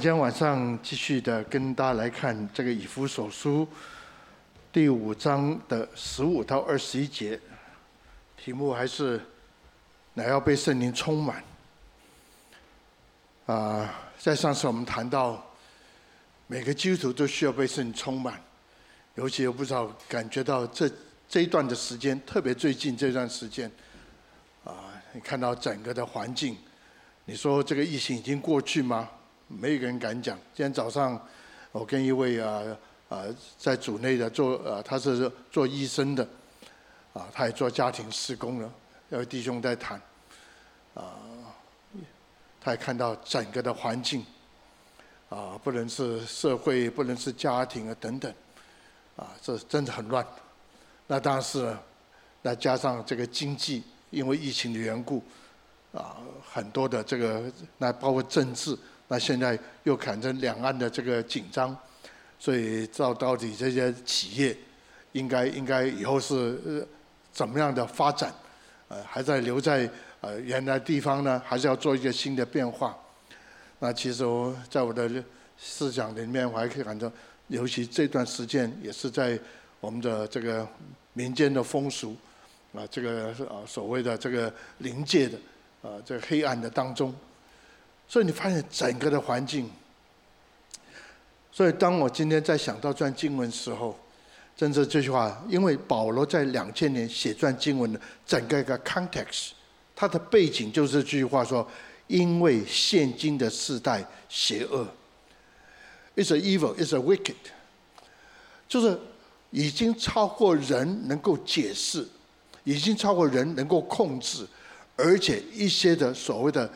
今天晚上继续的跟大家来看这个以弗所书第五章的十五到二十一节，题目还是乃要被圣灵充满。啊，在上次我们谈到每个基督徒都需要被圣灵充满，尤其我不知道感觉到这这一段的时间，特别最近这段时间，啊，你看到整个的环境，你说这个疫情已经过去吗？没有一个人敢讲。今天早上，我跟一位啊啊在组内的做啊，他是做医生的，啊，他也做家庭事工的，有弟兄在谈，啊，他也看到整个的环境，啊，不能是社会，不能是家庭啊等等，啊，这真的很乱。那当然是，那加上这个经济，因为疫情的缘故，啊，很多的这个，那包括政治。那现在又看着两岸的这个紧张，所以到到底这些企业应该应该以后是怎么样的发展？呃，还在留在呃原来地方呢，还是要做一个新的变化？那其实我在我的思想里面，我还可以感到，尤其这段时间也是在我们的这个民间的风俗啊，这个啊所谓的这个灵界的啊这个黑暗的当中。所以你发现整个的环境，所以当我今天在想到这段经文的时候，真是这句话，因为保罗在两千年写这段经文的整个一个 context，它的背景就是这句话说，因为现今的世代邪恶，it's a evil, it's a wicked，就是已经超过人能够解释，已经超过人能够控制，而且一些的所谓的。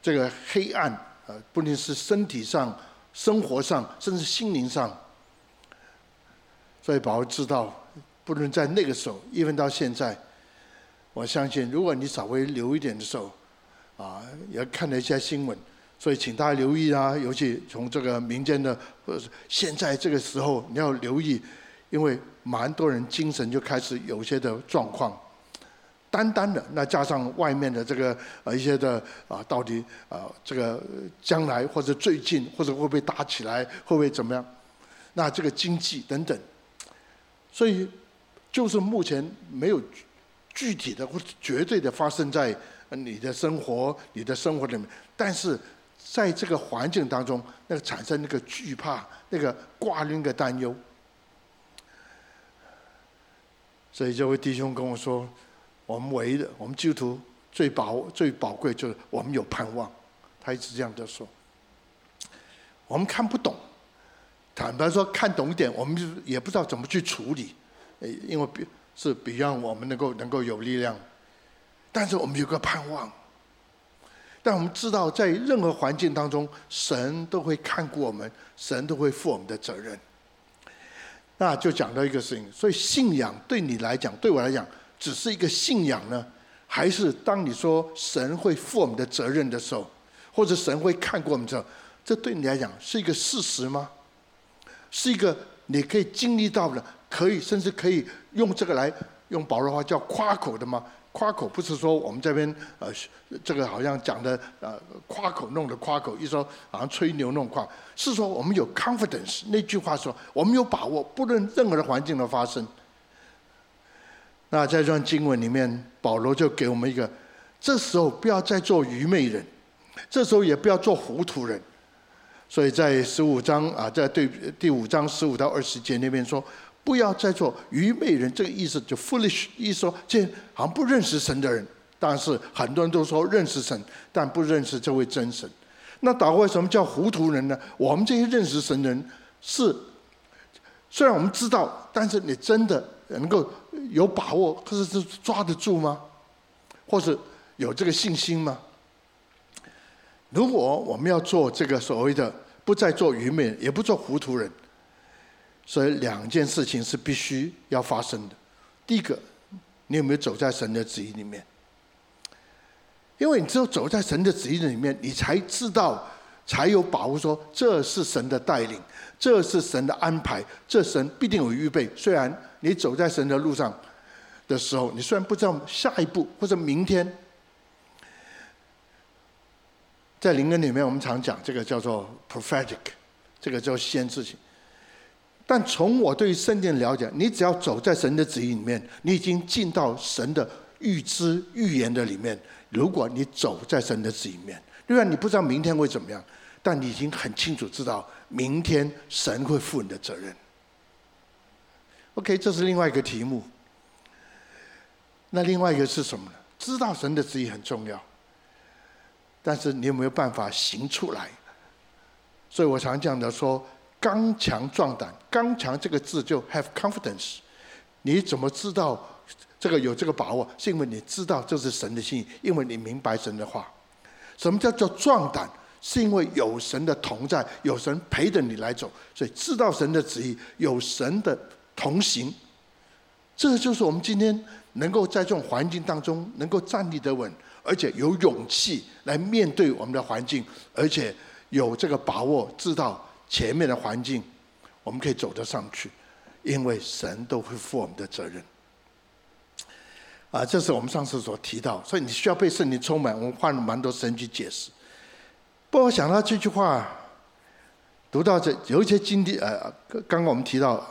这个黑暗，呃，不论是身体上、生活上，甚至心灵上，所以保罗知道，不论在那个时候，一直到现在，我相信，如果你稍微留一点的时候，啊，也看了一些新闻，所以请大家留意啊，尤其从这个民间的，或者是现在这个时候，你要留意，因为蛮多人精神就开始有些的状况。单单的，那加上外面的这个呃一些的啊，到底啊这个将来或者最近或者会不会打起来，会不会怎么样？那这个经济等等，所以就是目前没有具体的或绝对的发生在你的生活、你的生活里面，但是在这个环境当中，那个产生那个惧怕、那个挂虑、的担忧，所以这位弟兄跟我说。我们唯一的，我们基督徒最宝最宝贵就是我们有盼望。他一直这样的说。我们看不懂，坦白说看懂一点，我们就也不知道怎么去处理，因为比是比让我们能够能够有力量。但是我们有个盼望，但我们知道在任何环境当中，神都会看顾我们，神都会负我们的责任。那就讲到一个事情，所以信仰对你来讲，对我来讲。只是一个信仰呢，还是当你说神会负我们的责任的时候，或者神会看过我们的时候，这对你来讲是一个事实吗？是一个你可以经历到的，可以甚至可以用这个来用保罗话叫夸口的吗？夸口不是说我们这边呃这个好像讲的呃夸口弄的夸口，一说好像吹牛弄夸，是说我们有 confidence。那句话说我们有把握，不论任何的环境的发生。那在这段经文里面，保罗就给我们一个：这时候不要再做愚昧人，这时候也不要做糊涂人。所以在十五章啊，在对第五章十五到二十节那边说，不要再做愚昧人。这个意思就 foolish，意思说这好像不认识神的人。但是很多人都说认识神，但不认识这位真神。那倒为什么叫糊涂人呢？我们这些认识神的人是，虽然我们知道，但是你真的能够。有把握，可是是抓得住吗？或是有这个信心吗？如果我们要做这个所谓的不再做愚昧，也不做糊涂人，所以两件事情是必须要发生的。第一个，你有没有走在神的旨意里面？因为你只有走在神的旨意里面，你才知道，才有把握说这是神的带领，这是神的安排，这神必定有预备。虽然。你走在神的路上的时候，你虽然不知道下一步或者明天，在灵恩里面，我们常讲这个叫做 prophetic，这个叫先知性。但从我对圣经的了解，你只要走在神的旨意里面，你已经进到神的预知预言的里面。如果你走在神的旨意里面，虽然你不知道明天会怎么样，但你已经很清楚知道明天神会负你的责任。OK，这是另外一个题目。那另外一个是什么呢？知道神的旨意很重要，但是你有没有办法行出来？所以我常讲的说。刚强壮胆，刚强这个字就 have confidence。你怎么知道这个有这个把握？是因为你知道这是神的心意，因为你明白神的话。什么叫做壮胆？是因为有神的同在，有神陪着你来走，所以知道神的旨意，有神的同行。这就是我们今天能够在这种环境当中能够站立得稳，而且有勇气来面对我们的环境，而且有这个把握知道。前面的环境，我们可以走得上去，因为神都会负我们的责任。啊，这是我们上次所提到，所以你需要被圣灵充满。我们换了蛮多神去解释。不过想到这句话，读到这有一些经典，呃，刚刚我们提到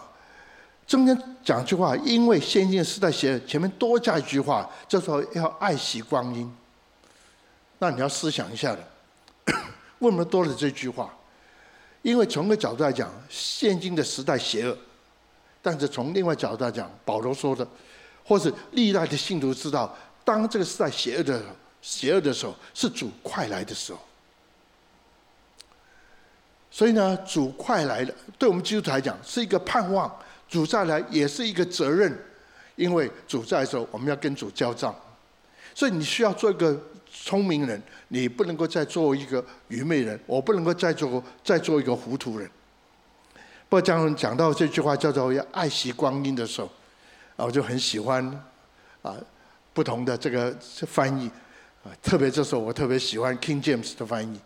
中间讲一句话，因为现今时代写前面多加一句话，就说要爱惜光阴。那你要思想一下的，为什么多了这句话？因为从个角度来讲，现今的时代邪恶，但是从另外角度来讲，保罗说的，或是历代的信徒知道，当这个时代邪恶的邪恶的时候，是主快来的时候。所以呢，主快来了，对我们基督徒来讲是一个盼望；主再来也是一个责任，因为主在的时候，我们要跟主交账。所以你需要做一个。聪明人，你不能够再做一个愚昧人；我不能够再做再做一个糊涂人。不过，当讲到这句话叫做要爱惜光阴的时候，啊，我就很喜欢啊不同的这个翻译啊，特别这时候我特别喜欢 King James 的翻译。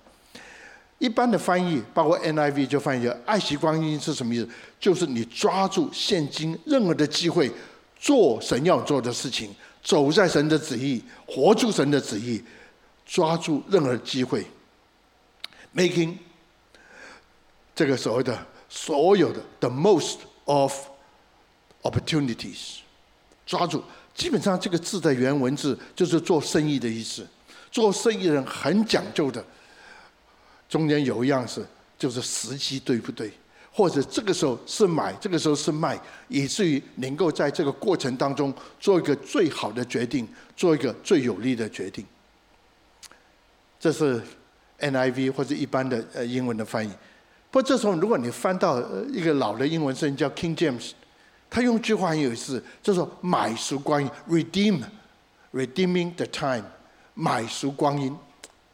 一般的翻译，包括 NIV 就翻译“爱惜光阴”是什么意思？就是你抓住现今任何的机会，做神要做的事情，走在神的旨意，活出神的旨意。抓住任何机会，making 这个所谓的所有的 the most of opportunities，抓住。基本上这个字的原文字就是做生意的意思。做生意人很讲究的，中间有一样是就是时机对不对，或者这个时候是买，这个时候是卖，以至于能够在这个过程当中做一个最好的决定，做一个最有利的决定。这是 NIV 或者一般的呃英文的翻译。不过这时候，如果你翻到一个老的英文圣经叫 King James，他用句话很有意思，就是说买赎光阴，redeem，redeeming the time，买赎光阴。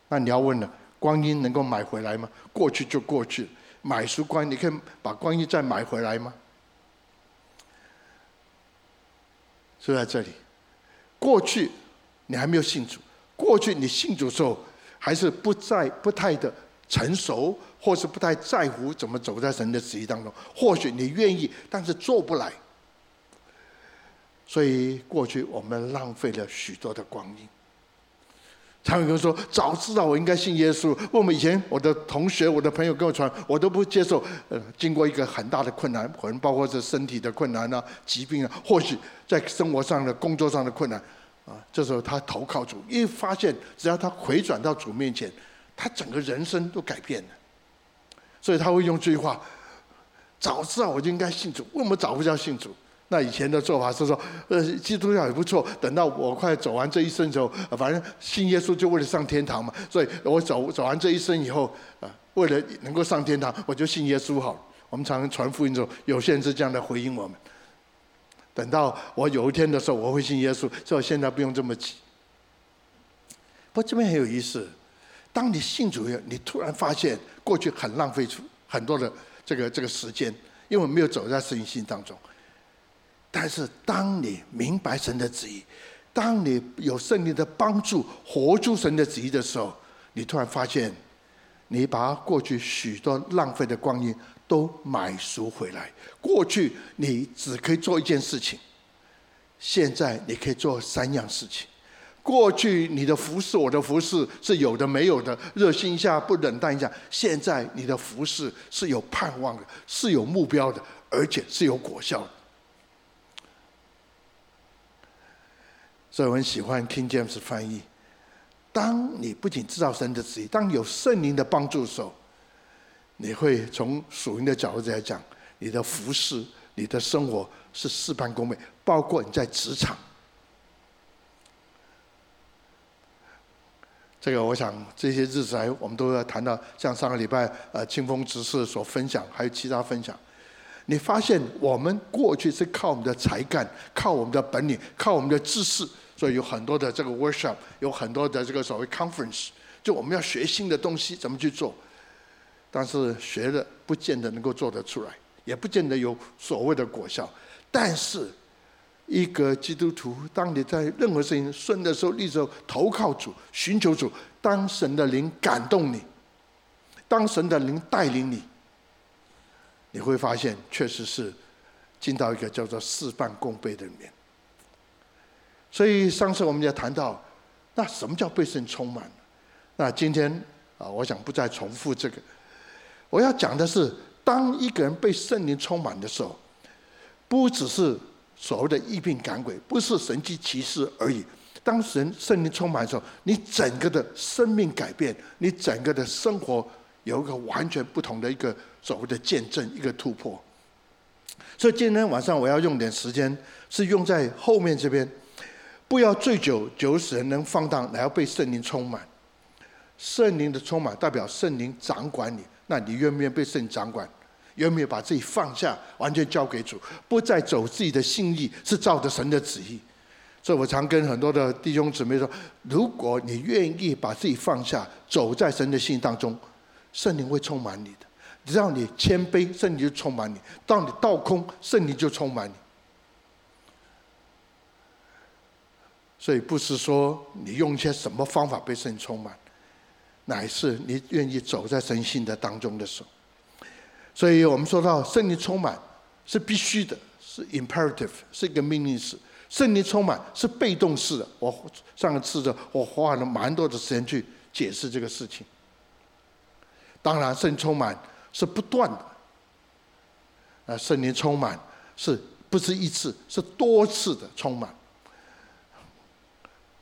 那你要问了，光阴能够买回来吗？过去就过去，买赎光，你可以把光阴再买回来吗？就在这里，过去你还没有信主，过去你信主的时候。还是不在不太的成熟，或是不太在乎怎么走在神的旨意当中。或许你愿意，但是做不来。所以过去我们浪费了许多的光阴。常有人说：“早知道我应该信耶稣。”我们以前我的同学、我的朋友跟我传，我都不接受。呃，经过一个很大的困难，可能包括是身体的困难啊、疾病啊，或许在生活上的、工作上的困难。啊，这时候他投靠主，一发现只要他回转到主面前，他整个人生都改变了。所以他会用这句话：“早知道我就应该信主，为什么早不叫信主？”那以前的做法是说：“呃，基督教也不错，等到我快走完这一生之后，反正信耶稣就为了上天堂嘛。所以我走走完这一生以后，啊，为了能够上天堂，我就信耶稣好了。”我们常常传福音的时候，有些人是这样的回应我们。等到我有一天的时候，我会信耶稣，所以我现在不用这么急。不过这边很有意思，当你信主以后，你突然发现过去很浪费出很多的这个这个时间，因为没有走在圣心当中。但是当你明白神的旨意，当你有圣灵的帮助，活出神的旨意的时候，你突然发现，你把过去许多浪费的光阴。都买赎回来。过去你只可以做一件事情，现在你可以做三样事情。过去你的服侍，我的服侍是有的没有的，热心一下不冷淡一下。现在你的服侍是有盼望的，是有目标的，而且是有果效的。所以我很喜欢 King James 翻译。当你不仅知道神的旨意，当有圣灵的帮助的时候，你会从属灵的角度来讲，你的服饰、你的生活是事半功倍，包括你在职场。这个我想这些日子来，我们都要谈到，像上个礼拜呃清风执事所分享，还有其他分享。你发现我们过去是靠我们的才干，靠我们的本领，靠我们的知识，所以有很多的这个 workshop，有很多的这个所谓 conference，就我们要学新的东西，怎么去做？但是学了不见得能够做得出来，也不见得有所谓的果效。但是一个基督徒，当你在任何事情顺的时候、逆的时候，投靠主、寻求主，当神的灵感动你，当神的灵带领你，你会发现，确实是进到一个叫做事半功倍的里面。所以上次我们也谈到，那什么叫被圣充满？那今天啊，我想不再重复这个。我要讲的是，当一个人被圣灵充满的时候，不只是。所谓的医病赶鬼，不是神迹奇事而已。当神圣灵充满的时候，你整个的生命改变，你整个的生活有一个完全不同的一个所谓的见证，一个突破。所以今天晚上我要用点时间，是用在后面这边。不要醉酒，酒使人能放荡，乃要被圣灵充满。圣灵的充满代表圣灵掌管你，那你愿不愿意被圣灵掌管？愿不愿意把自己放下，完全交给主，不再走自己的心意，是照着神的旨意。所以我常跟很多的弟兄姊妹说：如果你愿意把自己放下，走在神的心意当中，圣灵会充满你的。只要你谦卑，圣灵就充满你；当你倒空，圣灵就充满你。所以不是说你用一些什么方法被圣充满，乃是你愿意走在神性的当中的时候。所以我们说到圣灵充满是必须的，是 imperative，是一个命令式。圣灵充满是被动式的。我上次的我花了蛮多的时间去解释这个事情。当然，圣灵充满是不断的。啊，圣灵充满是不是一次，是多次的充满。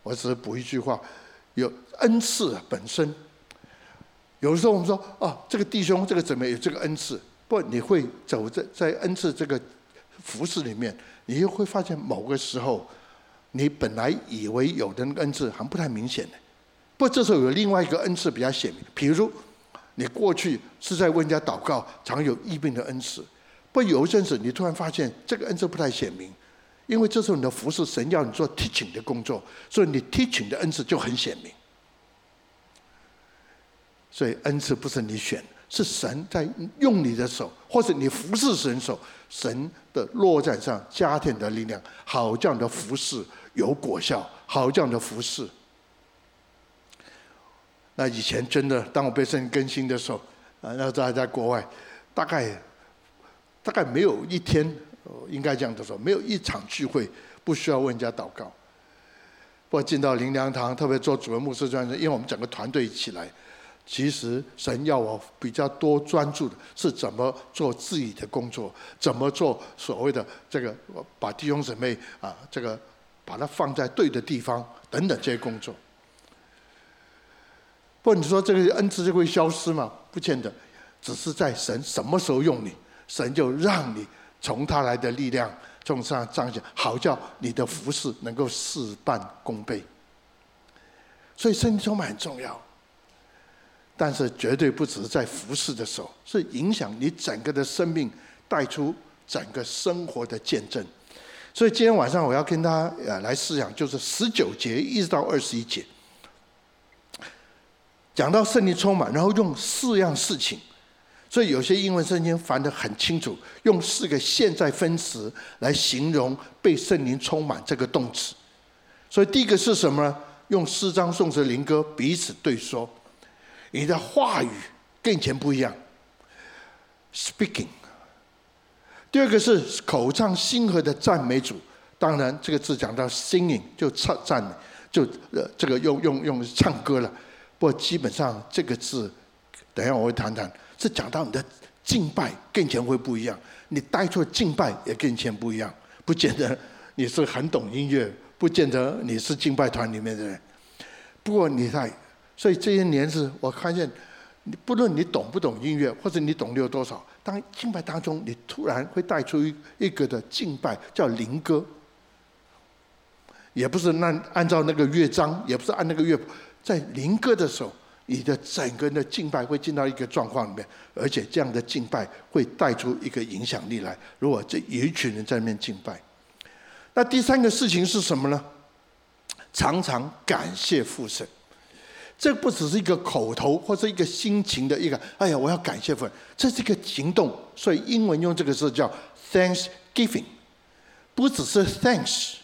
我只是补一句话：有恩赐本身。有时候我们说，哦，这个弟兄，这个姊妹有这个恩赐，不，你会走在在恩赐这个服饰里面，你又会发现某个时候，你本来以为有的恩赐还不太明显的，不，这时候有另外一个恩赐比较显明。比如，你过去是在为人家祷告，常有疫病的恩赐，不，有一阵子你突然发现这个恩赐不太显明，因为这时候你的服侍，神要你做 teaching 的工作，所以你 teaching 的恩赐就很显明。所以恩赐不是你选，是神在用你的手，或者你服侍神手，神的落在上加添的力量，好这样的服侍有果效，好这样的服侍。那以前真的，当我被圣更新的时候，啊，那时候还在国外，大概大概没有一天，应该这样的说，没有一场聚会不需要为人家祷告。不过进到灵粮堂，特别做主任牧师专职，因为我们整个团队一起来。其实神要我比较多专注的是怎么做自己的工作，怎么做所谓的这个把弟兄姊妹啊，这个把它放在对的地方等等这些工作。不，你说这个恩赐就会消失吗？不见得，只是在神什么时候用你，神就让你从他来的力量从上彰显，好叫你的服饰能够事半功倍。所以圣灵充满很重要。但是绝对不只是在服侍的时候，是影响你整个的生命，带出整个生活的见证。所以今天晚上我要跟他呃来思想，就是十九节一直到二十一节，讲到圣灵充满，然后用四样事情。所以有些英文圣经翻得很清楚，用四个现在分词来形容被圣灵充满这个动词。所以第一个是什么呢？用诗章、颂词、灵歌彼此对说。你的话语跟以前不一样，speaking。第二个是口唱心和的赞美主，当然这个字讲到 singing 就唱赞美，就呃这个用用用唱歌了。不过基本上这个字，等一下我会谈谈，是讲到你的敬拜跟以前会不一样，你带出的敬拜也跟以前不一样，不见得你是很懂音乐，不见得你是敬拜团里面的人。不过你看，所以这些年是我看见，不论你懂不懂音乐，或者你懂得有多少，当敬拜当中，你突然会带出一一个的敬拜叫灵歌，也不是按按照那个乐章，也不是按那个乐谱，在灵歌的时候，你的整个人的敬拜会进到一个状况里面，而且这样的敬拜会带出一个影响力来。如果这有一群人在那边敬拜，那第三个事情是什么呢？常常感谢父神，这不只是一个口头或者一个心情的一个，哎呀，我要感谢父神，这是一个行动。所以英文用这个字叫 Thanksgiving，不只是 Thanks，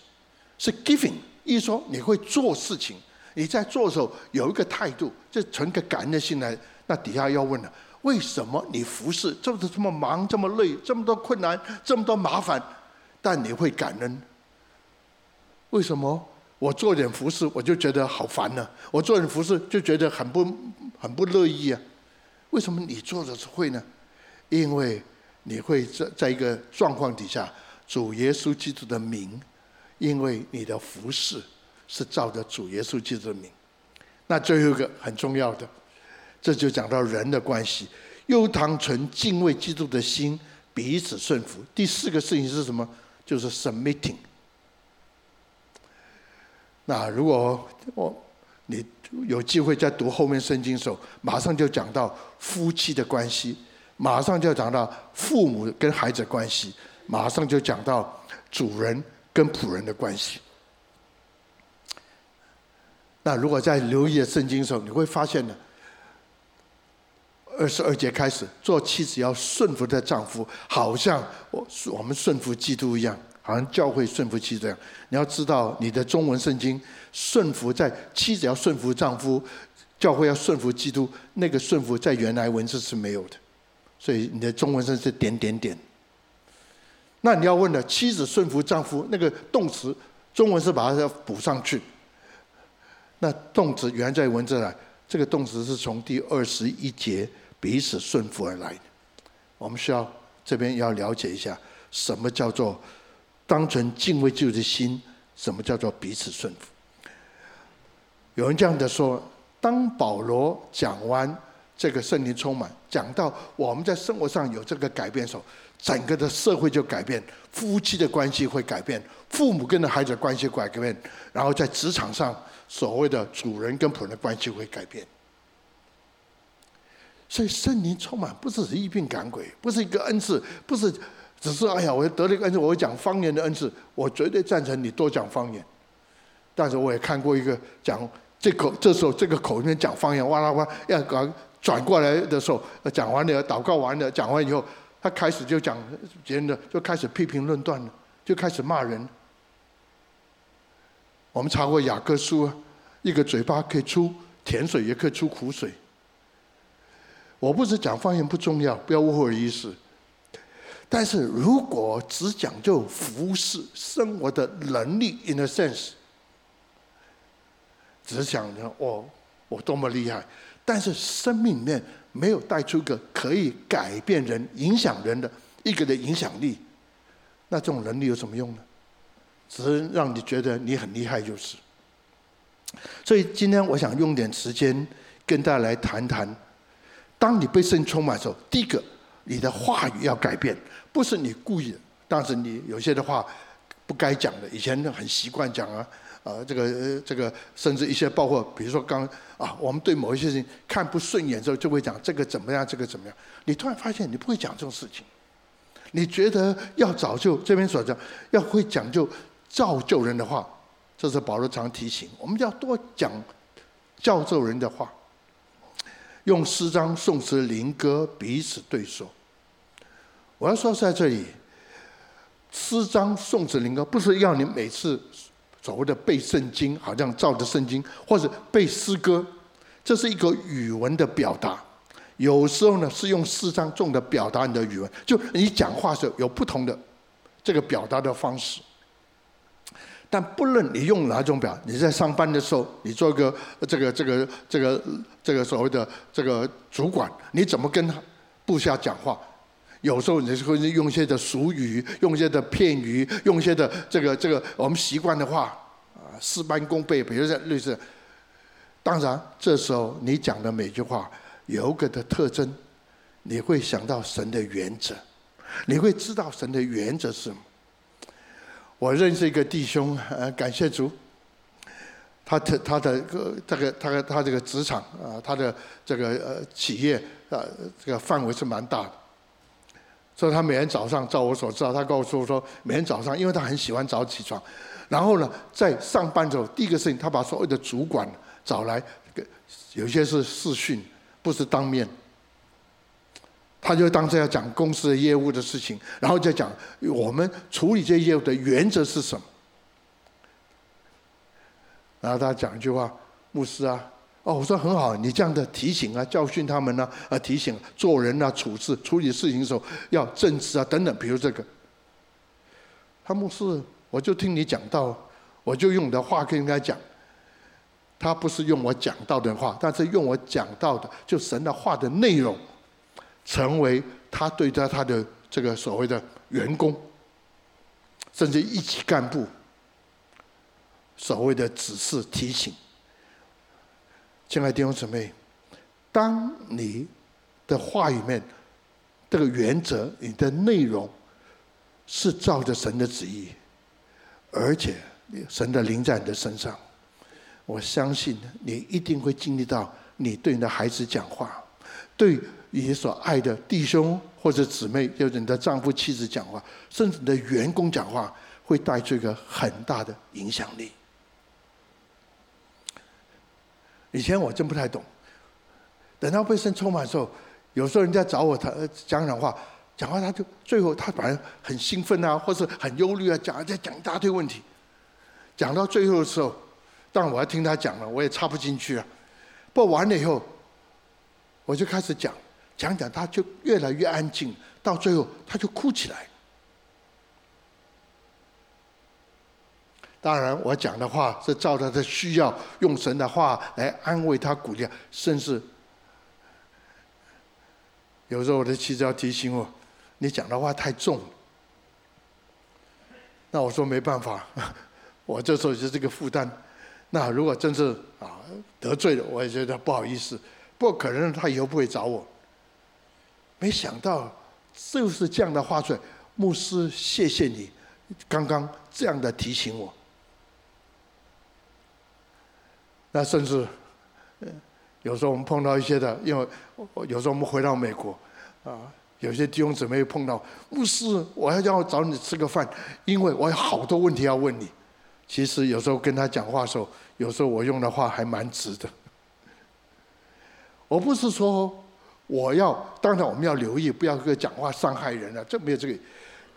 是 Giving。意说你会做事情，你在做的时候有一个态度，就存个感恩的心来。那底下要问了，为什么你服侍这么这么忙，这么累，这么多困难，这么多麻烦，但你会感恩？为什么？我做点服侍，我就觉得好烦呢、我做点服侍，就觉得很不很不乐意啊。为什么你做的是会呢？因为你会在在一个状况底下，主耶稣基督的名，因为你的服侍是照着主耶稣基督的名。那最后一个很重要的，这就讲到人的关系，又当存敬畏基督的心，彼此顺服。第四个事情是什么？就是 submitting。那如果我你有机会在读后面圣经的时候，马上就讲到夫妻的关系，马上就讲到父母跟孩子的关系，马上就讲到主人跟仆人的关系。那如果在留意圣经的时候，你会发现呢，二十二节开始，做妻子要顺服的丈夫，好像我我们顺服基督一样。好像教会顺服妻子一样，你要知道你的中文圣经顺服在妻子要顺服丈夫，教会要顺服基督，那个顺服在原来文字是没有的，所以你的中文圣经是点点点。那你要问了，妻子顺服丈夫那个动词，中文是把它要补上去，那动词原在文字来，这个动词是从第二十一节彼此顺服而来的，我们需要这边要了解一下什么叫做。当存敬畏基督的心，什么叫做彼此顺服？有人这样的说：当保罗讲完这个圣灵充满，讲到我们在生活上有这个改变的时候，整个的社会就改变，夫妻的关系会改变，父母跟着孩子的关系会改变，然后在职场上所谓的主人跟仆人的关系会改变。所以圣灵充满不只是一病赶鬼，不是一个恩赐，不是。只是哎呀，我得了一个恩赐，我讲方言的恩赐，我绝对赞成你多讲方言。但是我也看过一个讲这口这时候这个口里面讲方言，哇啦哇，要搞转过来的时候，讲完了祷告完了，讲完以后，他开始就讲别人的，就开始批评论断了，就开始骂人。我们查过雅各书，一个嘴巴可以出甜水，也可以出苦水。我不是讲方言不重要，不要误会我意思。但是如果只讲究服侍生活的能力，in a sense，只想着我我多么厉害，但是生命里面没有带出一个可以改变人、影响人的一个的影响力，那这种能力有什么用呢？只是让你觉得你很厉害就是。所以今天我想用点时间跟大家来谈谈，当你被圣充满的时候，第一个。你的话语要改变，不是你故意的，但是你有些的话不该讲的，以前很习惯讲啊，啊，这个这个，甚至一些包括，比如说刚啊，我们对某一些事情看不顺眼之后，就会讲这个怎么样，这个怎么样。你突然发现你不会讲这种事情，你觉得要早就这边所讲要会讲究造就人的话，这是保罗常提醒我们要多讲造就人的话。用诗章、颂词、灵歌彼此对说。我要说在这里，诗章、颂词、灵歌不是要你每次所谓的背圣经，好像照着圣经，或者背诗歌，这是一个语文的表达。有时候呢，是用诗章重的表达你的语文，就你讲话时候有不同的这个表达的方式。但不论你用哪种表，你在上班的时候，你做个这个这个这个这个所谓的这个主管，你怎么跟部下讲话？有时候你会用一些的俗语，用一些的片语，用一些的这个这个我们习惯的话，啊，事半功倍，比如说类似。当然，这时候你讲的每句话有个的特征，你会想到神的原则，你会知道神的原则是什么。我认识一个弟兄，呃，感谢主，他的他的个这个他的他这个职场啊，他的这个呃企业啊，这个范围是蛮大的。所以他每天早上，照我所知道，他告诉我说，每天早上，因为他很喜欢早起床，然后呢，在上班的时候，第一个事情，他把所有的主管。找来，有些是视讯，不是当面。他就当时要讲公司的业务的事情，然后再讲我们处理这些业务的原则是什么。然后他讲一句话：“牧师啊，哦，我说很好，你这样的提醒啊，教训他们呢，啊，提醒做人啊，处事处理事情的时候要正直啊，等等，比如这个。”他牧师，我就听你讲到，我就用你的话跟人家讲。他不是用我讲到的话，但是用我讲到的，就神的话的内容，成为他对待他的这个所谓的员工，甚至一级干部，所谓的指示提醒。亲爱的弟兄姊妹，当你的话语面这个原则，你的内容是照着神的旨意，而且神的灵在你的身上。我相信你一定会经历到，你对你的孩子讲话，对你所爱的弟兄或者姊妹，就是你的丈夫、妻子讲话，甚至你的员工讲话，会带出一个很大的影响力。以前我真不太懂，等到被圣充满的时候，有时候人家找我谈讲讲话，讲话他就最后他反而很兴奋啊，或是很忧虑啊，讲在讲一大堆问题，讲到最后的时候。当然我要听他讲了，我也插不进去啊。不完了以后，我就开始讲，讲讲，他就越来越安静，到最后他就哭起来。当然，我讲的话是照他的需要，用神的话来安慰他、鼓励，甚至有时候我的妻子要提醒我：“你讲的话太重。”那我说没办法，我这时候就是这个负担。那如果真是啊得罪了，我也觉得不好意思。不过可能他以后不会找我。没想到就是这样的话出来，牧师，谢谢你刚刚这样的提醒我。那甚至有时候我们碰到一些的，因为有时候我们回到美国啊，有些弟兄姊妹碰到牧师，我要要找你吃个饭，因为我有好多问题要问你。其实有时候跟他讲话的时候，有时候我用的话还蛮直的。我不是说我要，当然我们要留意，不要个讲话伤害人了，这没有这个。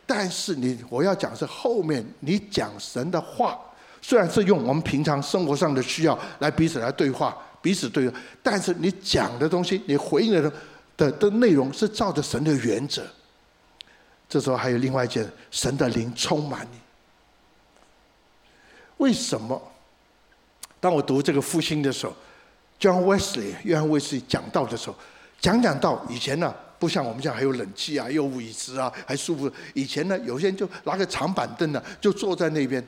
但是你我要讲是后面你讲神的话，虽然是用我们平常生活上的需要来彼此来对话，彼此对话，但是你讲的东西，你回应的的的内容是照着神的原则。这时候还有另外一件，神的灵充满你。为什么？当我读这个复兴的时候，John Wesley 约翰卫斯理讲道的时候，讲讲道以前呢，不像我们现在还有冷气啊，又有椅子啊，还舒服。以前呢，有些人就拿个长板凳呢，就坐在那边，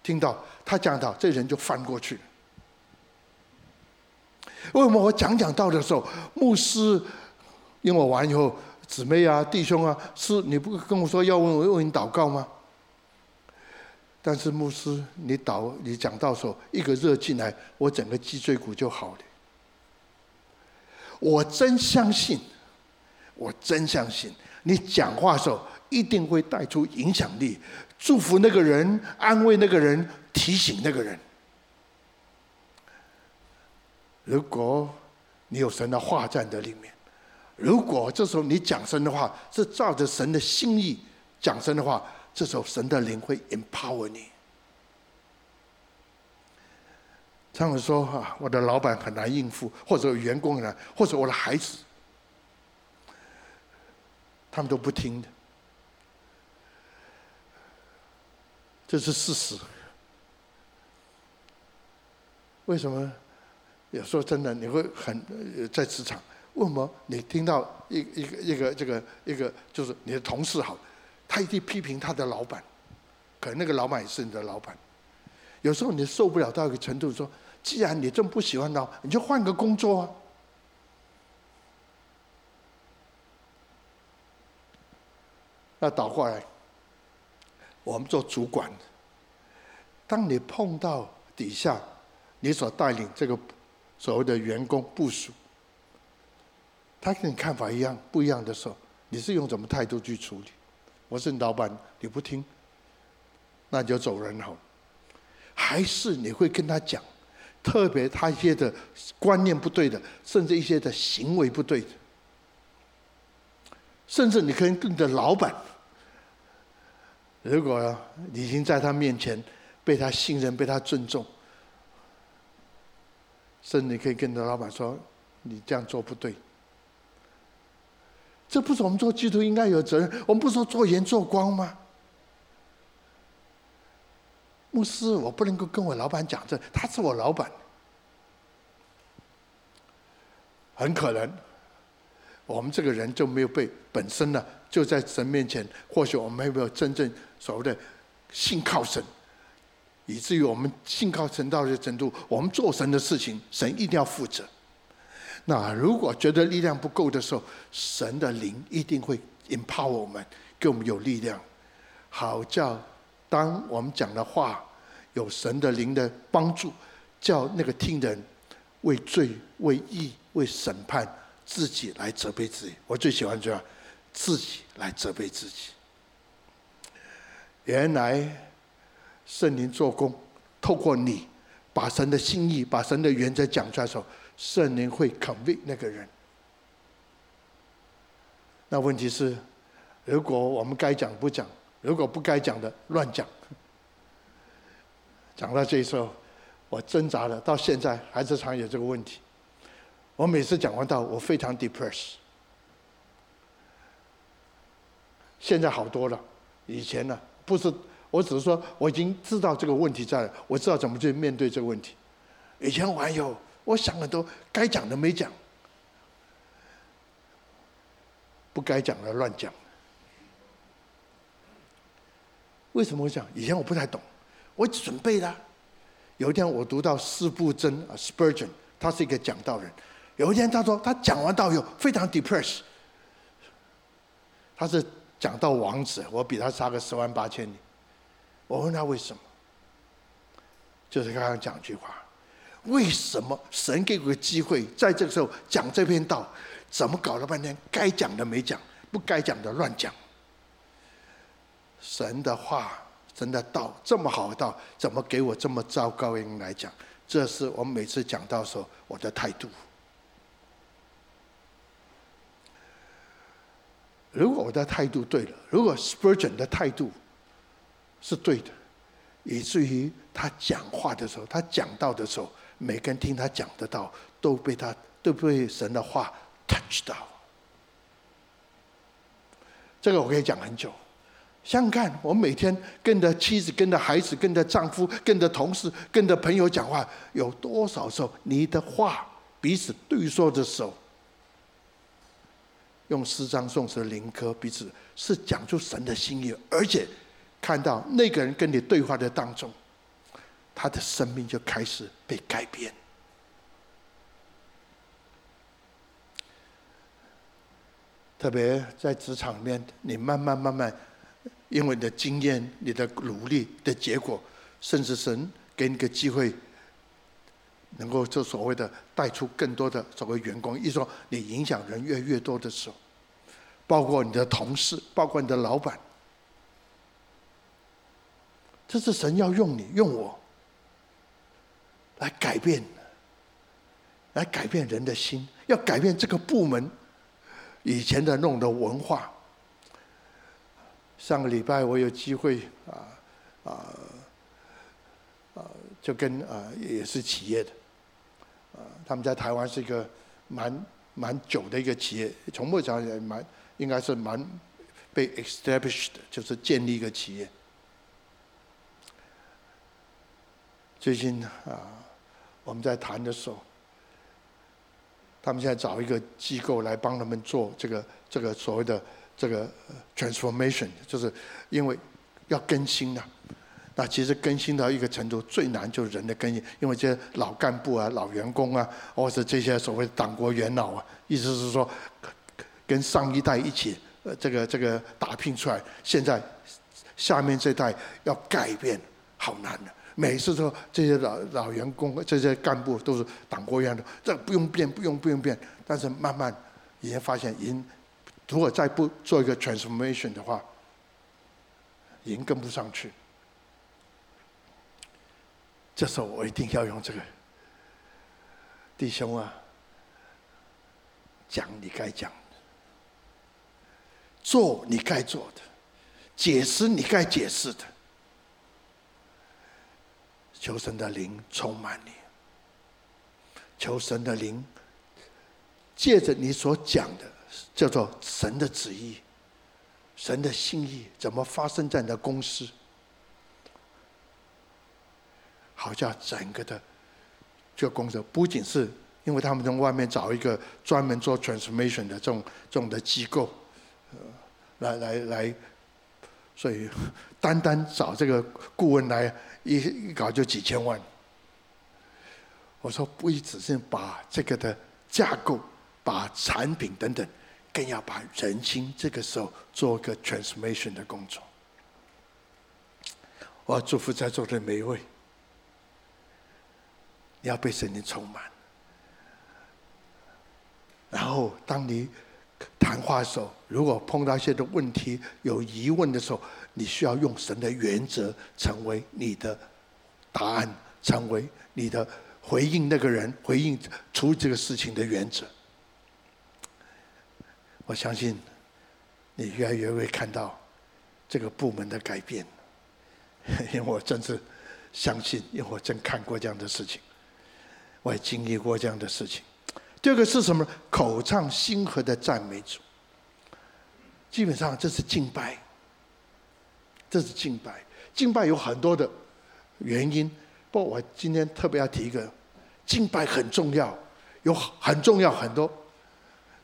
听到他讲道，这人就翻过去。为什么我讲讲道的时候，牧师，因为我完以后，姊妹啊、弟兄啊，是你不跟我说要问我为你祷告吗？但是牧师，你祷你讲到时候，一个热进来，我整个脊椎骨就好了。我真相信，我真相信，你讲话的时候一定会带出影响力，祝福那个人，安慰那个人，提醒那个人。如果你有神的话在里面，如果这时候你讲神的话是照着神的心意讲神的话。这时候，神的灵会 empower 你。常常说啊，我的老板很难应付，或者员工很难，或者我的孩子，他们都不听的。这是事实。为什么有时候真的你会很在职场？为什么你听到一一个一个这个一个就是你的同事好，他一定批评他的老板，可能那个老板也是你的老板。有时候你受不了到一个程度，说既然你这么不喜欢他，你就换个工作啊。那倒过来，我们做主管，当你碰到底下你所带领这个所谓的员工部署，他跟你看法一样不一样的时候，你是用什么态度去处理？我是你老板，你不听，那就走人好。还是你会跟他讲，特别他一些的观念不对的，甚至一些的行为不对的，甚至你可以跟你的老板。如果你已经在他面前被他信任、被他尊重，甚至你可以跟你的老板说：“你这样做不对。”这不是我们做基督徒应该有责任？我们不是说做盐做光吗？牧师，我不能够跟我老板讲这，他是我老板，很可能。我们这个人就没有被本身呢，就在神面前，或许我们没有真正所谓的信靠神，以至于我们信靠神到这程度，我们做神的事情，神一定要负责。那如果觉得力量不够的时候，神的灵一定会 empower 我们，给我们有力量，好叫当我们讲的话有神的灵的帮助，叫那个听人为罪、为义、为审判。自己来责备自己，我最喜欢这样，自己来责备自己。原来圣灵做工，透过你把神的心意、把神的原则讲出来的时候，圣灵会 convict 那个人。那问题是，如果我们该讲不讲，如果不该讲的乱讲，讲到这时候，我挣扎了，到现在还是常有这个问题。我每次讲完道，我非常 depressed。现在好多了，以前呢，不是，我只是说我已经知道这个问题在，我知道怎么去面对这个问题。以前我还有，我想很多该讲的没讲，不该讲的乱讲。为什么会讲？以前我不太懂，我准备了。有一天我读到司布真啊，Spurgeon，他是一个讲道人。有一天，他说他讲完道以后非常 depressed。他是讲道王子，我比他差个十万八千里。我问他为什么，就是刚刚讲一句话：为什么神给我个机会，在这个时候讲这篇道，怎么搞了半天该讲的没讲，不该讲的乱讲？神的话，神的道这么好的道，怎么给我这么糟糕的人来讲？这是我每次讲到时候我的态度。如果我的态度对了，如果 Spurgeon 的态度是对的，以至于他讲话的时候，他讲道的时候，每个人听他讲的道都被他都被神的话 touch 到。这个我可以讲很久。想想看，我每天跟着妻子、跟着孩子、跟着丈夫、跟着同事、跟着朋友讲话，有多少时候你的话彼此对说的时候？用诗章颂词的灵歌，彼此是讲出神的心意，而且看到那个人跟你对话的当中，他的生命就开始被改变。特别在职场里面，你慢慢慢慢，因为你的经验、你的努力的结果，甚至神给你个机会，能够就所谓的带出更多的所谓员工，一说你影响人越越多的时候，包括你的同事，包括你的老板，这是神要用你用我来改变，来改变人的心，要改变这个部门以前的那种的文化。上个礼拜我有机会啊啊啊，就跟啊也是企业的。啊，他们在台湾是一个蛮蛮久的一个企业，从目前也蛮应该是蛮被 established，就是建立一个企业。最近啊，我们在谈的时候，他们现在找一个机构来帮他们做这个这个所谓的这个 transformation，就是因为要更新啊。那其实更新到一个程度，最难就是人的更新，因为这些老干部啊、老员工啊，或者这些所谓党国元老啊，意思是说，跟上一代一起，呃，这个这个打拼出来，现在下面这代要改变，好难的。每次说这些老老员工、这些干部都是党国元老，这不用变，不用不用变。但是慢慢已经发现，已经如果再不做一个 transformation 的话，已经跟不上去。这时候我一定要用这个，弟兄啊，讲你该讲的，做你该做的，解释你该解释的，求神的灵充满你，求神的灵借着你所讲的，叫做神的旨意，神的心意，怎么发生在你的公司？好像整个的这个工作，不仅是因为他们从外面找一个专门做 transformation 的这种这种的机构，呃，来来来，所以单单找这个顾问来一一搞就几千万。我说不一只是把这个的架构、把产品等等，更要把人心这个时候做个 transformation 的工作。我要祝福在座的每一位。你要被神灵充满，然后当你谈话的时候，如果碰到一些的问题、有疑问的时候，你需要用神的原则成为你的答案，成为你的回应那个人、回应处理这个事情的原则。我相信你越来越会看到这个部门的改变，因为我真是相信，因为我真看过这样的事情。我也经历过这样的事情。第二个是什么？口唱心和的赞美主。基本上这是敬拜，这是敬拜。敬拜有很多的原因，不我今天特别要提一个，敬拜很重要，有很重要很多。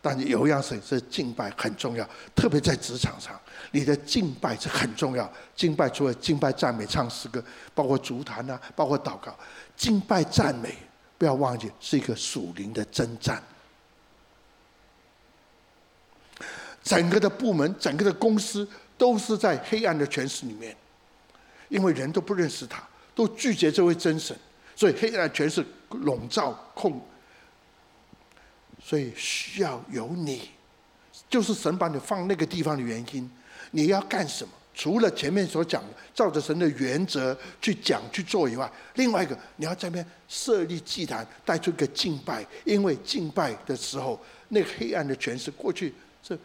但是有一样事情是敬拜很重要，特别在职场上，你的敬拜是很重要。敬拜除了敬拜赞美唱诗歌，包括足坛啊，包括祷告，敬拜赞美。不要忘记，是一个属灵的征战。整个的部门，整个的公司，都是在黑暗的权势里面，因为人都不认识他，都拒绝这位真神，所以黑暗权势笼罩控。所以需要有你，就是神把你放那个地方的原因。你要干什么？除了前面所讲的，照着神的原则去讲去做以外，另外一个你要在那边设立祭坛，带出一个敬拜。因为敬拜的时候，那个黑暗的权势过去是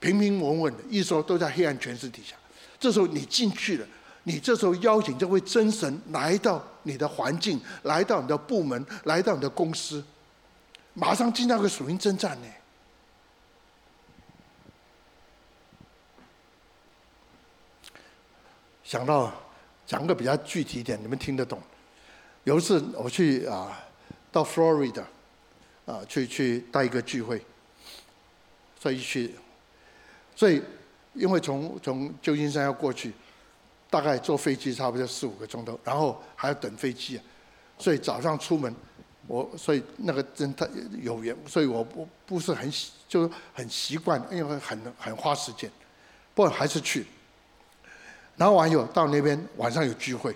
平平稳稳的，一说都在黑暗权势底下。这时候你进去了，你这时候邀请这位真神来到你的环境，来到你的部门，来到你的公司，马上进到个属灵征战呢。想到讲个比较具体一点，你们听得懂。有一次我去啊，到 Florida 啊，去去带一个聚会，所以去，所以因为从从旧金山要过去，大概坐飞机差不多四五个钟头，然后还要等飞机，所以早上出门，我所以那个真的有缘，所以我不不是很习，就很习惯，因为很很花时间，不过还是去。然后还有到那边晚上有聚会，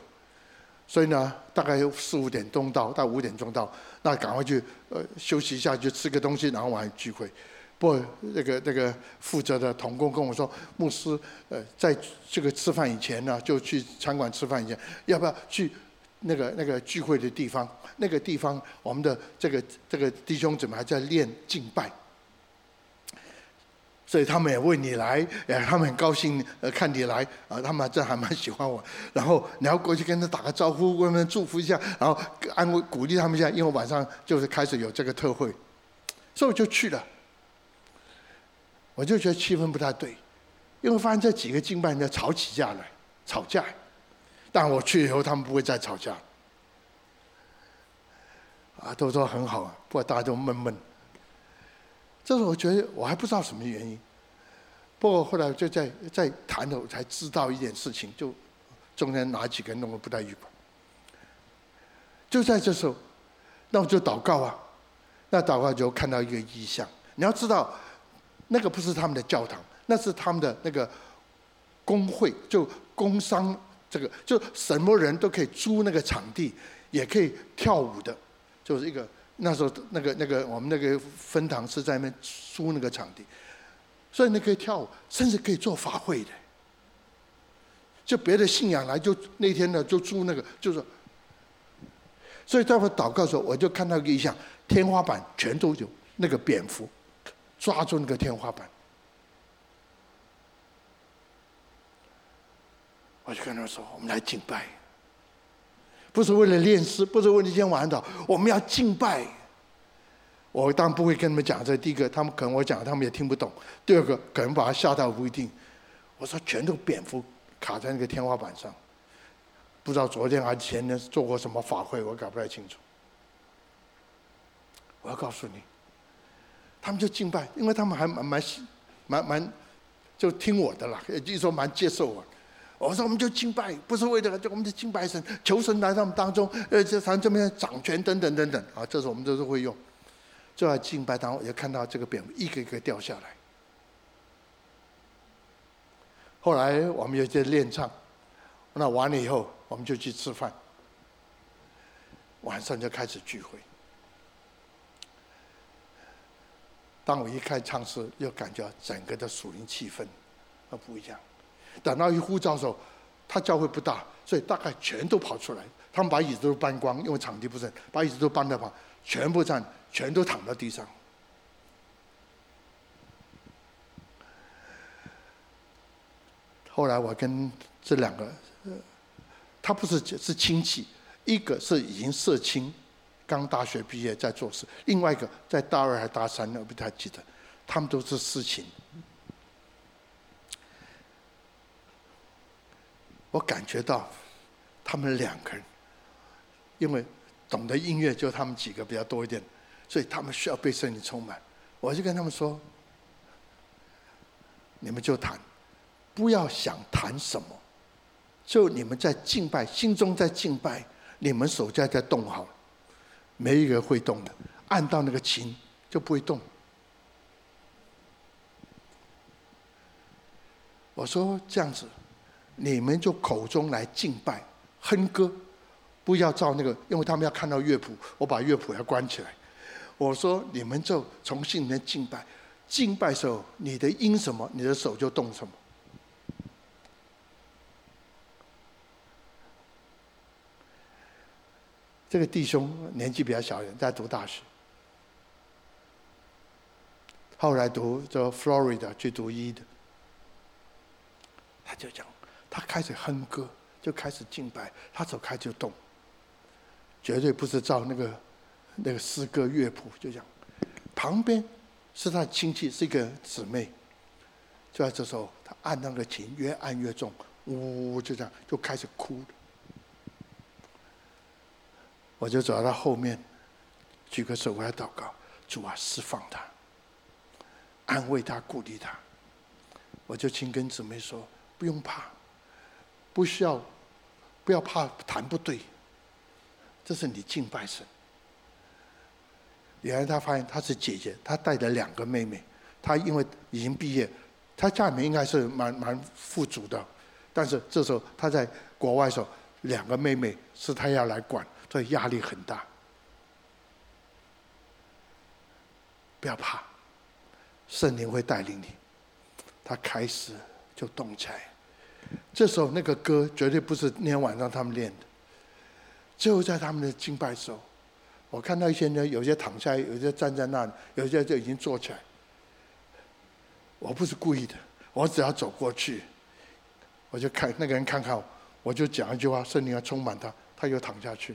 所以呢，大概有四五点钟到，到五点钟到，那赶快去呃休息一下，就吃个东西，然后晚上聚会。不过那个那个负责的同工跟我说，牧师呃在这个吃饭以前呢，就去餐馆吃饭以前，要不要去那个那个聚会的地方？那个地方我们的这个这个弟兄怎么还在练敬拜。所以他们也为你来，哎，他们很高兴呃看你来啊，他们真还蛮喜欢我。然后你要过去跟他打个招呼，问问祝福一下，然后安慰鼓励他们一下，因为晚上就是开始有这个特会，所以我就去了。我就觉得气氛不太对，因为发现这几个敬拜人在吵起架来，吵架。但我去以后，他们不会再吵架。啊，都说很好啊，不过大家都闷闷。这时候我觉得我还不知道什么原因，不过后来就在在谈的时候才知道一点事情，就中间哪几个人弄得不太愉快。就在这时候，那我就祷告啊，那祷告就看到一个异象。你要知道，那个不是他们的教堂，那是他们的那个工会，就工商这个，就什么人都可以租那个场地，也可以跳舞的。就是一个那时候那个那个我们那个分堂是在那边租那个场地，所以你可以跳舞，甚至可以做法会的。就别的信仰来，就那天呢就租那个，就是。所以在我祷告的时候，我就看到一个异象，天花板全都有那个蝙蝠抓住那个天花板。我就跟他说：“我们来敬拜。”不是为了练诗，不是为了今天晚上祷，我们要敬拜。我当然不会跟你们讲这第一个，他们可能我讲他们也听不懂。第二个可能把他吓到不一定。我说全都蝙蝠卡在那个天花板上，不知道昨天还是前天做过什么法会，我搞不太清楚。我要告诉你，他们就敬拜，因为他们还蛮蛮蛮蛮就听我的啦，也就是说蛮接受我。我说我们就敬拜，不是为了就我们就敬拜神，求神来到我们当中，呃，这咱这边掌权等等等等啊，这是我们都是会用。就在敬拜当中，也看到这个蝙蝠一个一个掉下来。后来我们又在练唱，那完了以后，我们就去吃饭，晚上就开始聚会。当我一开唱诗，又感觉整个的属灵气氛都不一样。等到一呼召的时候，他教会不大，所以大概全都跑出来。他们把椅子都搬光，因为场地不是，把椅子都搬到旁，全部站，全都躺到地上。后来我跟这两个，他不是是亲戚，一个是已经社青，刚大学毕业在做事，另外一个在大二还大三呢，我不太记得，他们都是司琴。我感觉到，他们两个人，因为懂得音乐就他们几个比较多一点，所以他们需要被圣灵充满。我就跟他们说：“你们就弹，不要想弹什么，就你们在敬拜，心中在敬拜，你们手在在动好了，没一个会动的，按到那个琴就不会动。”我说这样子。你们就口中来敬拜，哼歌，不要照那个，因为他们要看到乐谱，我把乐谱要关起来。我说你们就从心里面敬拜，敬拜时候，你的音什么，你的手就动什么。这个弟兄年纪比较小，人在读大学，后来读这 Florida 去读医的，他就讲。他开始哼歌，就开始敬拜，他走开就动，绝对不是照那个那个诗歌乐谱，就这样。旁边是他亲戚，是一个姊妹，就在这时候，他按那个琴越按越重，呜，就这样就开始哭。我就走到他后面，举个手，我要祷告，主啊，释放他，安慰他，鼓励他。我就亲跟姊妹说，不用怕。不需要，不要怕谈不对，这是你敬拜神。原来他发现他是姐姐，他带着两个妹妹，他因为已经毕业，他家里面应该是蛮蛮富足的，但是这时候他在国外时候，两个妹妹是他要来管，所以压力很大。不要怕，圣灵会带领你。他开始就动起来。这首那个歌绝对不是那天晚上他们练的。最后在他们的敬拜时候，我看到一些人，有些躺下，有些站在那里，有些就已经坐起来。我不是故意的，我只要走过去，我就看那个人看看我，我就讲一句话，圣灵要充满他，他又躺下去。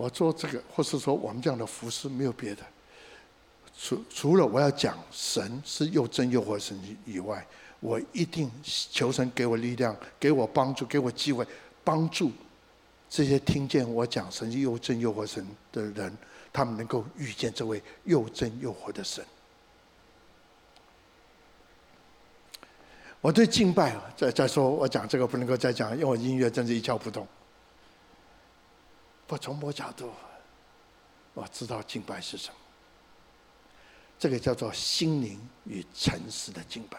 我做这个，或是说我们这样的服事，没有别的。除除了我要讲神是又真又活神以外，我一定求神给我力量，给我帮助，给我机会，帮助这些听见我讲神又真又活神的人，他们能够遇见这位又真又活的神。我对敬拜，再再说，我讲这个不能够再讲，因为我音乐真是一窍不通。我从某角度，我知道敬拜是什么。这个叫做心灵与诚实的敬拜，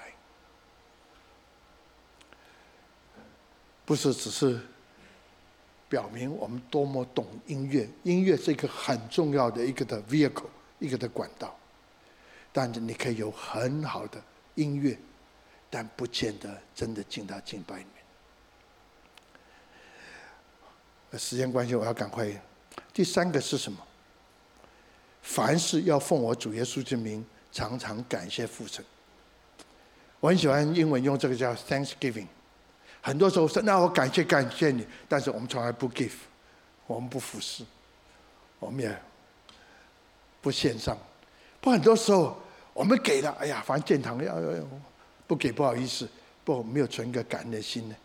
不是只是表明我们多么懂音乐，音乐是一个很重要的一个的 vehicle，一个的管道，但是你可以有很好的音乐。但不见得真的进到敬拜里面。时间关系，我要赶快。第三个是什么？凡事要奉我主耶稣之名，常常感谢父神。我很喜欢英文用这个叫 Thanksgiving。很多时候说，那我感谢感谢你，但是我们从来不 give，我们不服侍，我们也不献上。不，很多时候我们给了，哎呀，反正建堂要要要。不给不好意思，不没有存个感恩的心呢。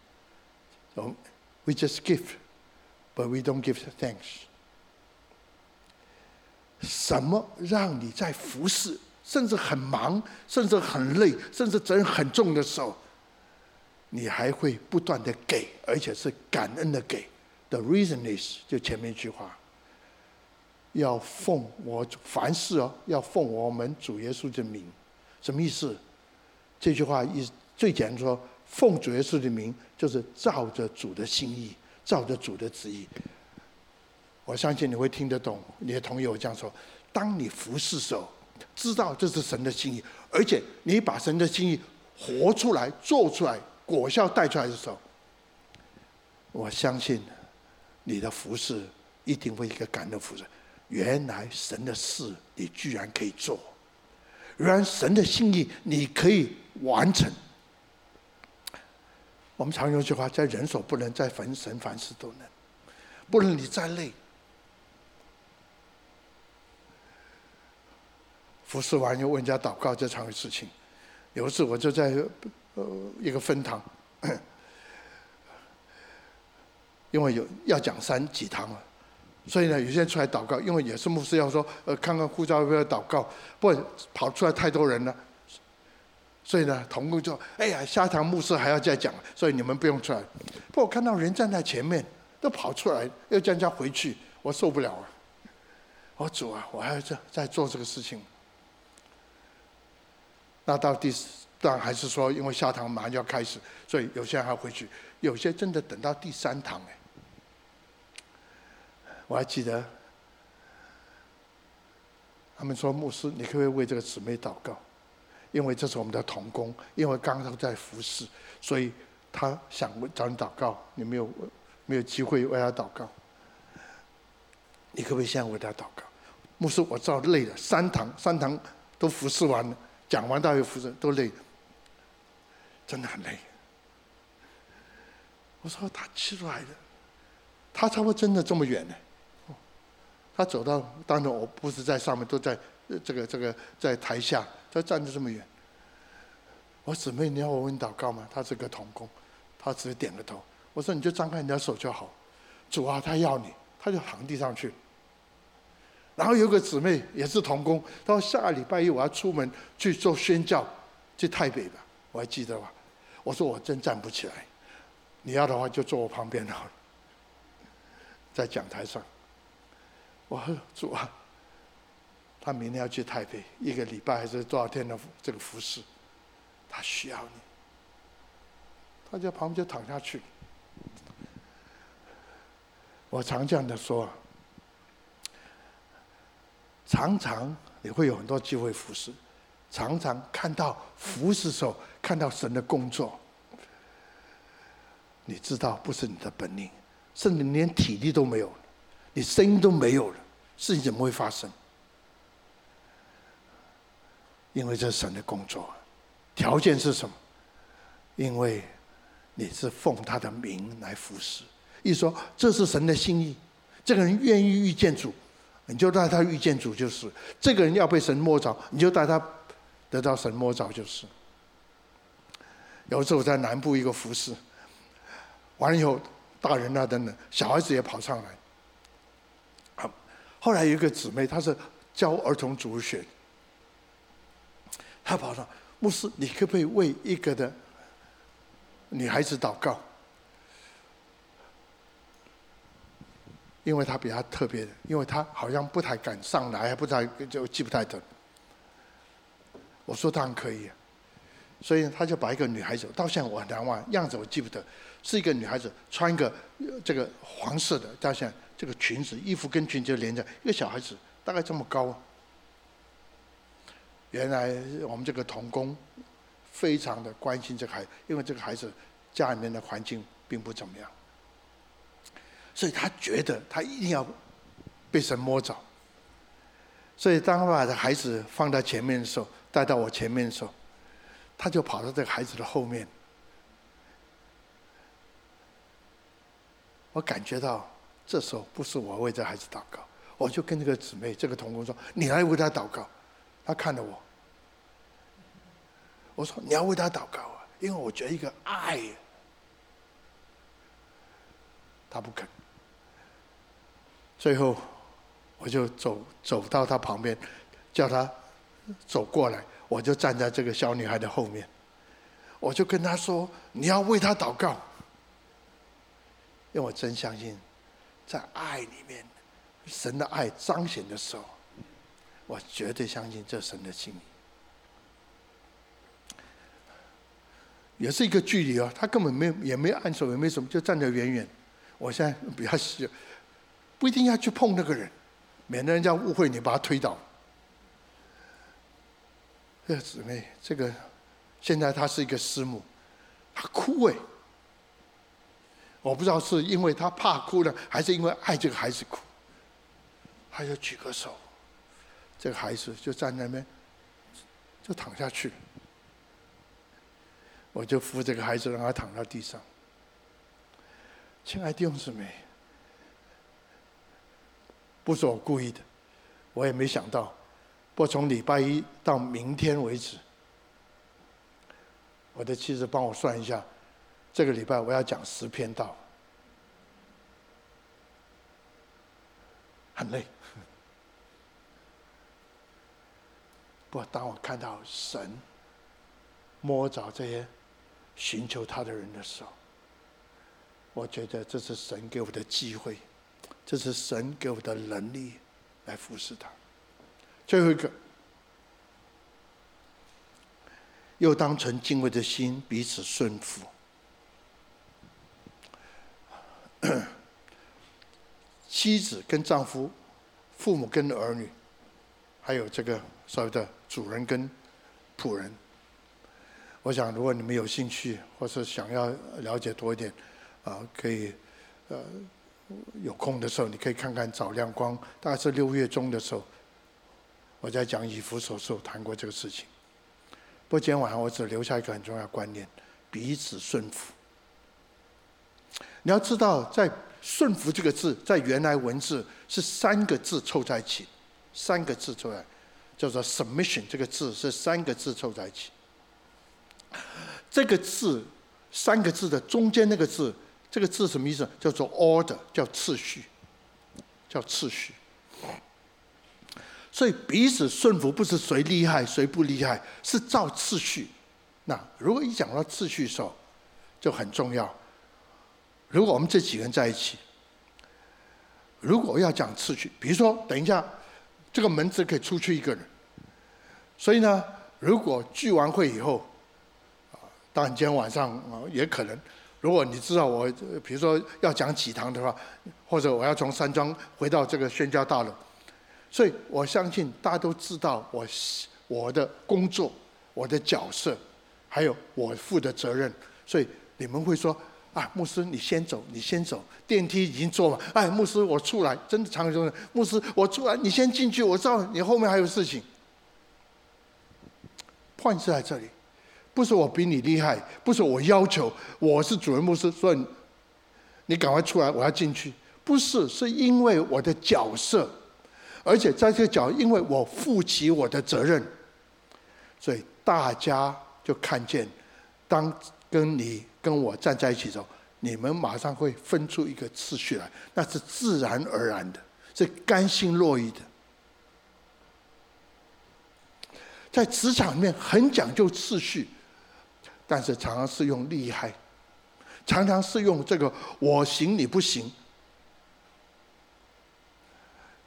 我们 We just give, but we don't give thanks。什么让你在服侍，甚至很忙，甚至很累，甚至责任很重的时候，你还会不断的给，而且是感恩的给？The reason is 就前面一句话，要奉我凡事哦，要奉我们主耶稣的名，什么意思？这句话意最简单说，奉主耶稣的名，就是照着主的心意，照着主的旨意。我相信你会听得懂，你也同意我这样说。当你服侍时候，知道这是神的心意，而且你把神的心意活出来、做出来、果效带出来的时候，我相信你的服侍一定会一个感恩服侍。原来神的事，你居然可以做。原来神的心意，你可以完成。我们常用一句话：“在人所不能，在凡神凡事都能。”不论你再累，服侍完又问人家祷告，这常有事情。有一次我就在呃一个分堂，因为有要讲三几堂嘛。所以呢，有些人出来祷告，因为也是牧师要说，呃，看看呼召要不要祷告，不然跑出来太多人了。所以呢，同工就，哎呀，下堂牧师还要再讲，所以你们不用出来。不过我看到人站在前面，都跑出来，要叫人家回去，我受不了啊！我主啊，我还要再再做这个事情。那到第四，当然还是说，因为下堂马上就要开始，所以有些人还回去，有些真的等到第三堂哎。我还记得，他们说牧师，你可不可以为这个姊妹祷告？因为这是我们的童工，因为刚刚在服侍，所以他想找你祷告，你没有没有机会为他祷告。你可不可以现在为他祷告？牧师，我知道累了，三堂三堂都服侍完了，讲完大学服侍都累了，真的很累。我说他起来的，他才会真的这么远呢？他走到，当然我不是在上面，都在这个这个在台下，他站得这么远。我姊妹，你要我为你祷告吗？他是个童工，他只是点个头。我说你就张开你的手就好。主啊，他要你，他就躺地上去。然后有个姊妹也是童工，他说下个礼拜一我要出门去做宣教，去台北吧，我还记得吧？我说我真站不起来，你要的话就坐我旁边好了，在讲台上。我说主啊，他明天要去台北，一个礼拜还是多少天的这个服侍，他需要你。他在旁边就躺下去。我常这样的说，常常你会有很多机会服侍，常常看到服侍时候看到神的工作，你知道不是你的本领，甚至连体力都没有。你声音都没有了，事情怎么会发生？因为这是神的工作，条件是什么？因为你是奉他的名来服侍。一说这是神的心意，这个人愿意遇见主，你就带他遇见主就是；这个人要被神摸着，你就带他得到神摸着就是。有时候我在南部一个服侍，完了以后，大人啊等等，小孩子也跑上来。好，后来有一个姊妹，她是教儿童主学，他跑到，牧师，你可不可以为一个的女孩子祷告？因为她比较特别，因为她好像不太敢上来，还不太就记不太得。我说当然可以，所以他就把一个女孩子，到现在我很难忘，样子我记不得，是一个女孩子，穿一个这个黄色的，到现在这个裙子，衣服跟裙子连着，一个小孩子大概这么高。原来我们这个童工非常的关心这个孩子，因为这个孩子家里面的环境并不怎么样，所以他觉得他一定要被神摸着，所以当他把这孩子放在前面的时候。带到我前面的时候，他就跑到这个孩子的后面。我感觉到这时候不是我为这孩子祷告，我就跟这个姊妹、这个童工说：“你来为他祷告。”他看着我，我说：“你要为他祷告啊，因为我觉得一个爱。”他不肯。最后，我就走走到他旁边，叫他。走过来，我就站在这个小女孩的后面，我就跟她说：“你要为她祷告，因为我真相信，在爱里面，神的爱彰显的时候，我绝对相信这神的心。也是一个距离哦，他根本没有也没按手，也没什么，就站得远远。我现在比较喜，不一定要去碰那个人，免得人家误会你，把他推倒。”这个姊妹，这个现在她是一个师母，她哭哎，我不知道是因为她怕哭了，还是因为爱这个孩子哭。她就举个手，这个孩子就站在那边，就躺下去。我就扶这个孩子，让他躺到地上。亲爱的弟兄姊妹，不是我故意的，我也没想到。不从礼拜一到明天为止，我的妻子帮我算一下，这个礼拜我要讲十篇道，很累。不过当我看到神摸着这些寻求他的人的时候，我觉得这是神给我的机会，这是神给我的能力来服侍他。最后一个，又当存敬畏的心，彼此顺服。妻子跟丈夫，父母跟儿女，还有这个所谓的主人跟仆人。我想，如果你们有兴趣，或是想要了解多一点，啊，可以，呃，有空的时候，你可以看看《早亮光》，大概是六月中的时候。我在讲以弗所时候谈过这个事情，不过今天晚上我只留下一个很重要的观念：彼此顺服。你要知道，在“顺服”这个字，在原来文字是三个字凑在一起，三个字凑在，叫做 “submission”。这个字是三个字凑在一起。这个字三个字的中间那个字，这个字什么意思？叫做 “order”，叫次序，叫次序。所以彼此顺服不是谁厉害谁不厉害，是照次序。那如果一讲到次序的时候，就很重要。如果我们这几个人在一起，如果要讲次序，比如说等一下这个门只可以出去一个人，所以呢，如果聚完会以后，当然今天晚上啊也可能，如果你知道我，比如说要讲几堂的话，或者我要从山庄回到这个宣教大楼。所以我相信大家都知道我我的工作、我的角色，还有我负的责任。所以你们会说：“啊，牧师，你先走，你先走。电梯已经坐了。”哎，牧师，我出来，真的常有说：“牧师，我出来，你先进去。我知道你后面还有事情。” point 是在这里，不是我比你厉害，不是我要求，我是主任牧师，所以你赶快出来，我要进去。不是，是因为我的角色。而且在这个角，因为我负起我的责任，所以大家就看见，当跟你跟我站在一起的时候，你们马上会分出一个次序来，那是自然而然的，是甘心乐意的。在职场里面很讲究次序，但是常常是用厉害，常常是用这个我行你不行。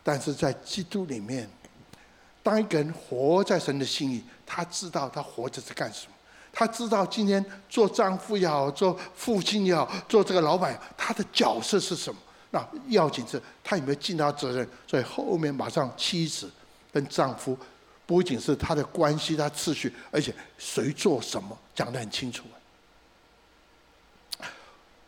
但是在基督里面，当一个人活在神的心里，他知道他活着是干什么。他知道今天做丈夫也好，做父亲也好，做这个老板，他的角色是什么？那要紧是他有没有尽到责任？所以后面马上妻子跟丈夫，不仅是他的关系、他次序，而且谁做什么讲得很清楚。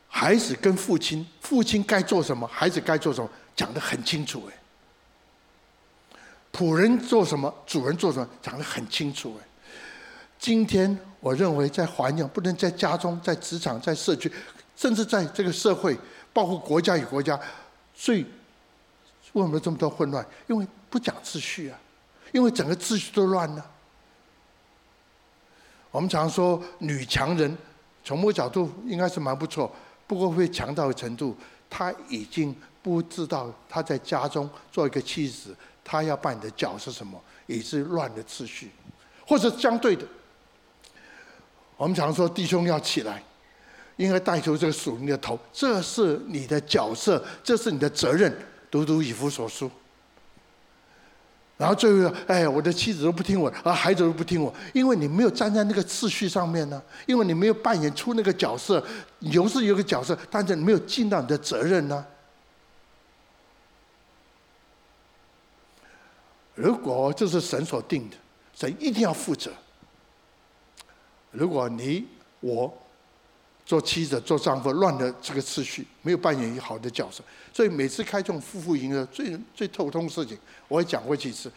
孩子跟父亲，父亲该做什么，孩子该做什么，讲得很清楚。哎，仆人做什么，主人做什么，讲得很清楚。哎。今天我认为，在环境，不能在家中、在职场、在社区，甚至在这个社会，包括国家与国家，最为什么这么多混乱？因为不讲秩序啊，因为整个秩序都乱了。我们常说女强人，从某个角度应该是蛮不错，不过会强到的程度，她已经不知道她在家中做一个妻子，她要扮演的角色是什么，也是乱的秩序，或者相对的。我们常说弟兄要起来，应该带出这个属灵的头，这是你的角色，这是你的责任。读读以弗所书，然后最后，哎，我的妻子都不听我，而孩子都不听我，因为你没有站在那个次序上面呢，因为你没有扮演出那个角色，有是有个角色，但是没有尽到你的责任呢。如果这是神所定的，神一定要负责。如果你我做妻子做丈夫乱了这个次序，没有扮演一个好的角色，所以每次开这种夫妇营的最最头痛的事情，我也讲过几次。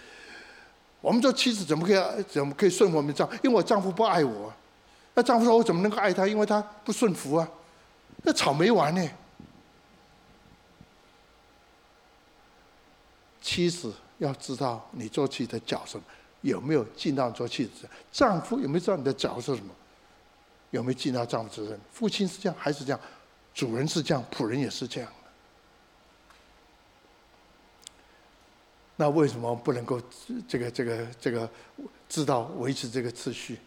我们做妻子怎么可以怎么可以顺我们丈夫？因为我丈夫不爱我，那丈夫说我怎么能够爱他？因为他不顺服啊，那吵没完呢。妻子要知道你做妻子的角色。有没有尽到做妻子？丈夫有没有知道你的角色是什么？有没有尽到丈夫责任？父亲是这样，还是这样？主人是这样，仆人也是这样。那为什么不能够这个这个这个知道维持这个次序？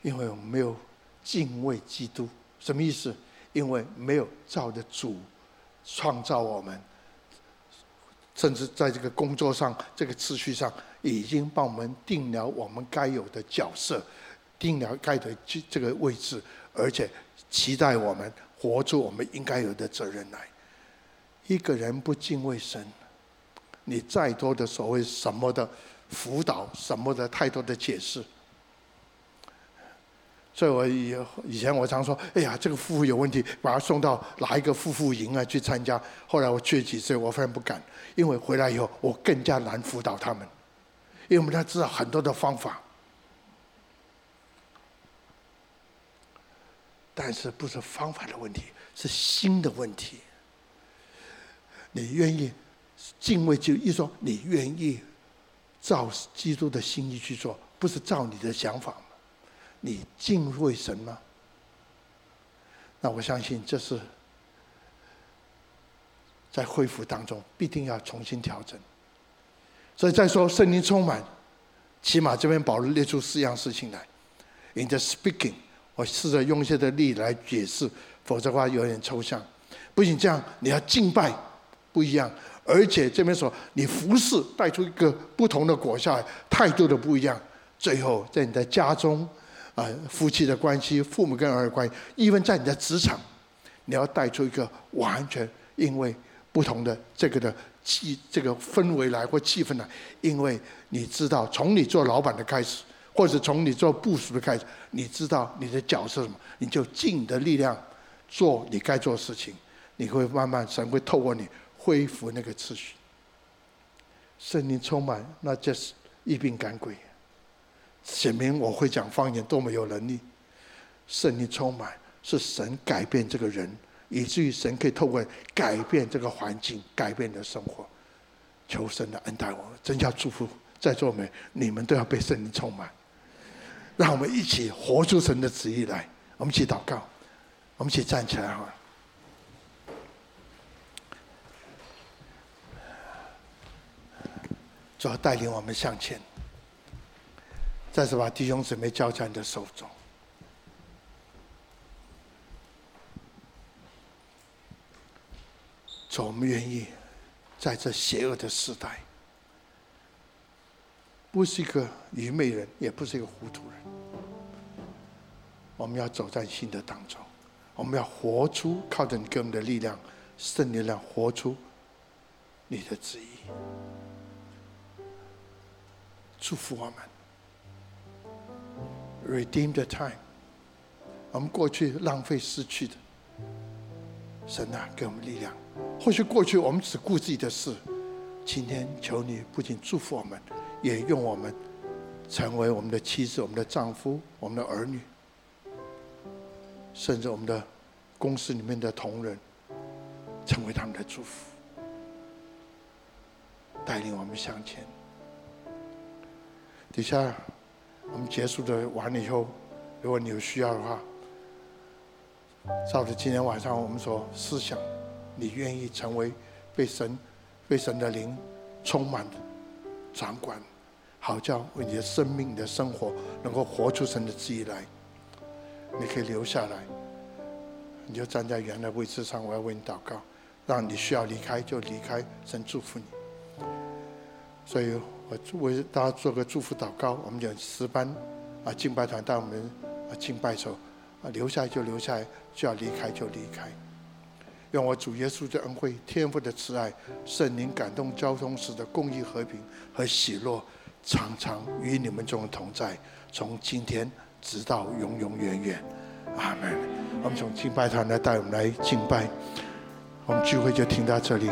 因为我们没有敬畏基督，什么意思？因为没有照着主创造我们。甚至在这个工作上，这个次序上，已经帮我们定了我们该有的角色，定了该的这这个位置，而且期待我们活出我们应该有的责任来。一个人不敬畏神，你再多的所谓什么的辅导，什么的太多的解释。所以我以以前我常说，哎呀，这个夫妇有问题，把他送到哪一个夫妇营啊去参加。后来我去几次，我非常不敢，因为回来以后我更加难辅导他们，因为我们要知道很多的方法，但是不是方法的问题，是心的问题。你愿意敬畏就一说，你愿意照基督的心意去做，不是照你的想法。你敬畏神吗？那我相信这是在恢复当中必定要重新调整。所以再说圣灵充满，起码这边保罗列出四样事情来。In the speaking，我试着用一些的力来解释，否则的话有点抽象。不仅这样，你要敬拜不一样，而且这边说你服侍带出一个不同的果效，态度的不一样。最后在你的家中。啊，夫妻的关系，父母跟儿女关系，因为在你的职场，你要带出一个完全因为不同的这个的气，这个氛围来或气氛来，因为你知道，从你做老板的开始，或者从你做部署的开始，你知道你的角色是什么，你就尽你的力量做你该做的事情，你会慢慢神会透过你恢复那个秩序，圣灵充满，那就是一并赶鬼。显明我会讲方言，多么有能力！圣灵充满，是神改变这个人，以至于神可以透过改变这个环境，改变你的生活。求神的恩待我，真叫祝福在座每你们都要被圣灵充满。让我们一起活出神的旨意来。我们一起祷告，我们一起站起来哈。主要带领我们向前，再次把弟兄姊妹交在你的手中。主，我们愿意在这邪恶的时代，不是一个愚昧人，也不是一个糊涂人。我们要走在新的当中，我们要活出靠着你给我们的力量，圣力量，活出你的旨意。祝福我们，redeem the time。我们过去浪费失去的，神啊，给我们力量。或许过去我们只顾自己的事，今天求你不仅祝福我们，也用我们成为我们的妻子、我们的丈夫、我们的儿女，甚至我们的公司里面的同仁，成为他们的祝福，带领我们向前。底下，我们结束的完了以后，如果你有需要的话，照着今天晚上我们所思想，你愿意成为被神、被神的灵充满、掌管，好叫为你的生命、你的生活能够活出神的旨意来，你可以留下来，你就站在原来位置上，我要为你祷告，让你需要离开就离开，神祝福你。所以。我为大家做个祝福祷告。我们讲十班啊，敬拜团带我们啊敬拜的时候啊，留下来就留下来，就要离开就离开。愿我主耶稣的恩惠、天父的慈爱、圣灵感动交通时的公益、和平和喜乐，常常与你们众同在，从今天直到永永远远。阿门。我们从敬拜团来带我们来敬拜，我们聚会就停到这里。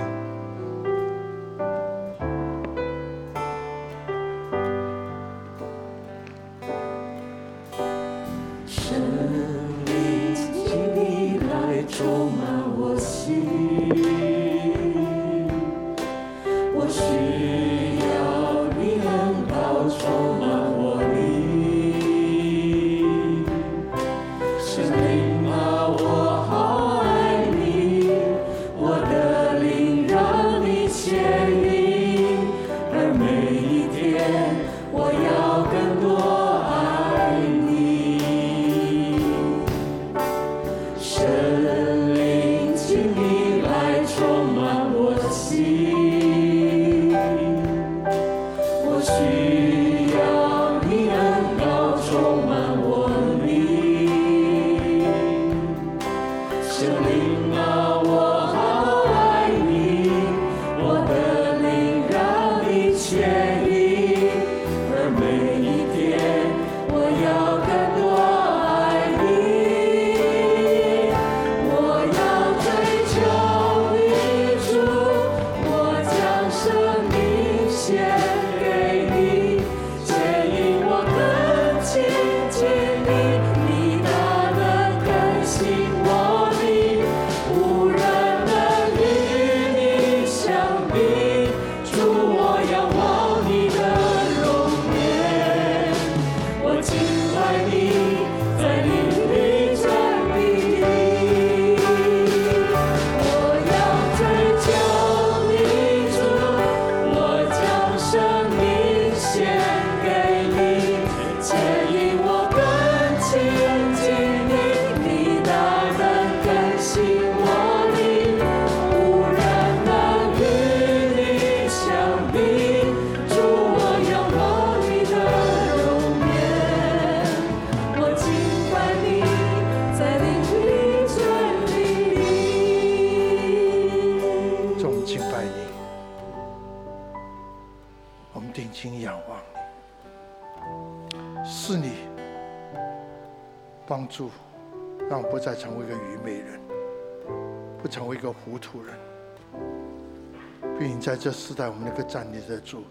这时代，我们能够站立得住，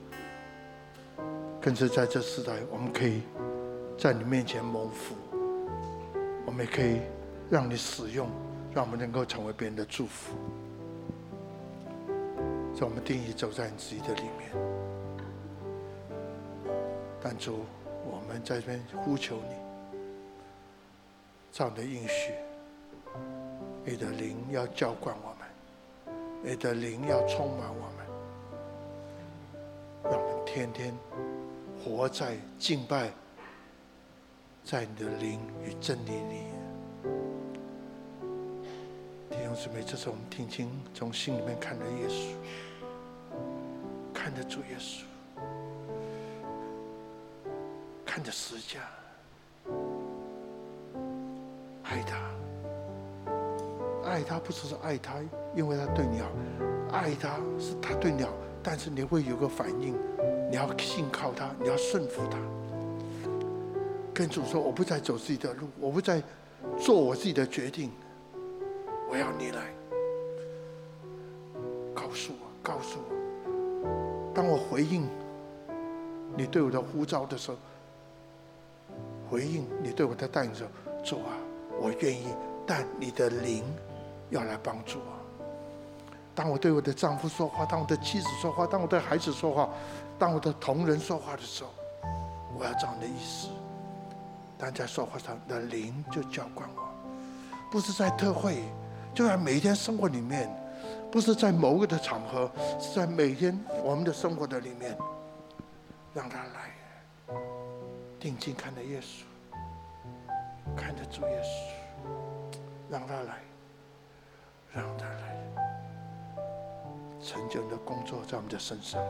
更是在这时代，我们可以在你面前蒙福，我们也可以让你使用，让我们能够成为别人的祝福。在我们定义走在你自己的里面，但主，我们在这边呼求你，照你的应许，你的灵要浇灌我，你的灵要充满我们，让我们天天活在敬拜，在你的灵与真理里。弟兄姊妹，这是我们听经从心里面看的耶稣，看得主耶稣。看着十架，爱他，爱他不只是爱他，因为他对你好，爱他是他对你好，但是你会有个反应，你要信靠他，你要顺服他。跟主说，我不再走自己的路，我不再做我自己的决定，我要你来告诉我，告诉我，当我回应你对我的呼召的时候。回应你对我的带领的时候，主啊，我愿意，但你的灵要来帮助我。当我对我的丈夫说话，当我的妻子说话，当我对孩子说话，当我的同仁说话的时候，我要照你的意思。但在说话上的灵就浇灌我，不是在特会，就在每天生活里面，不是在某个的场合，是在每天我们的生活的里面，让他来。定睛看着耶稣，看着主耶稣，让他来，让他来，成就的工作在我们的身上。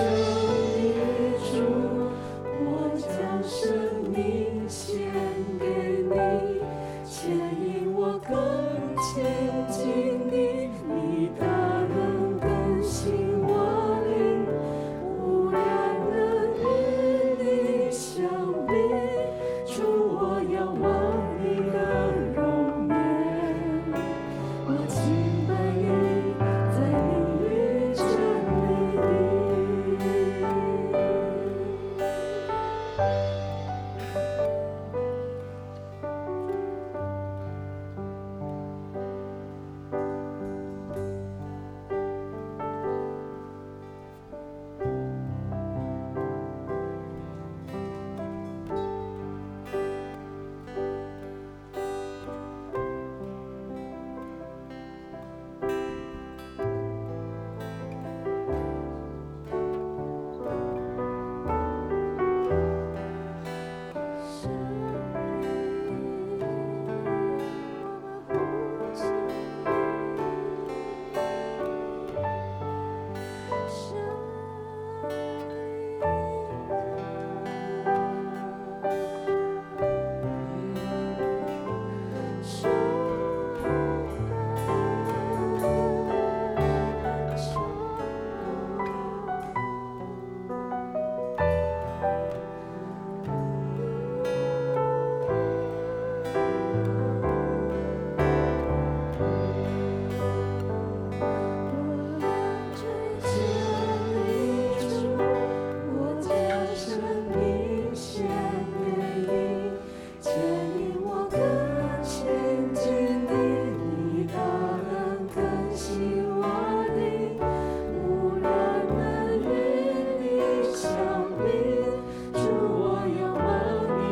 to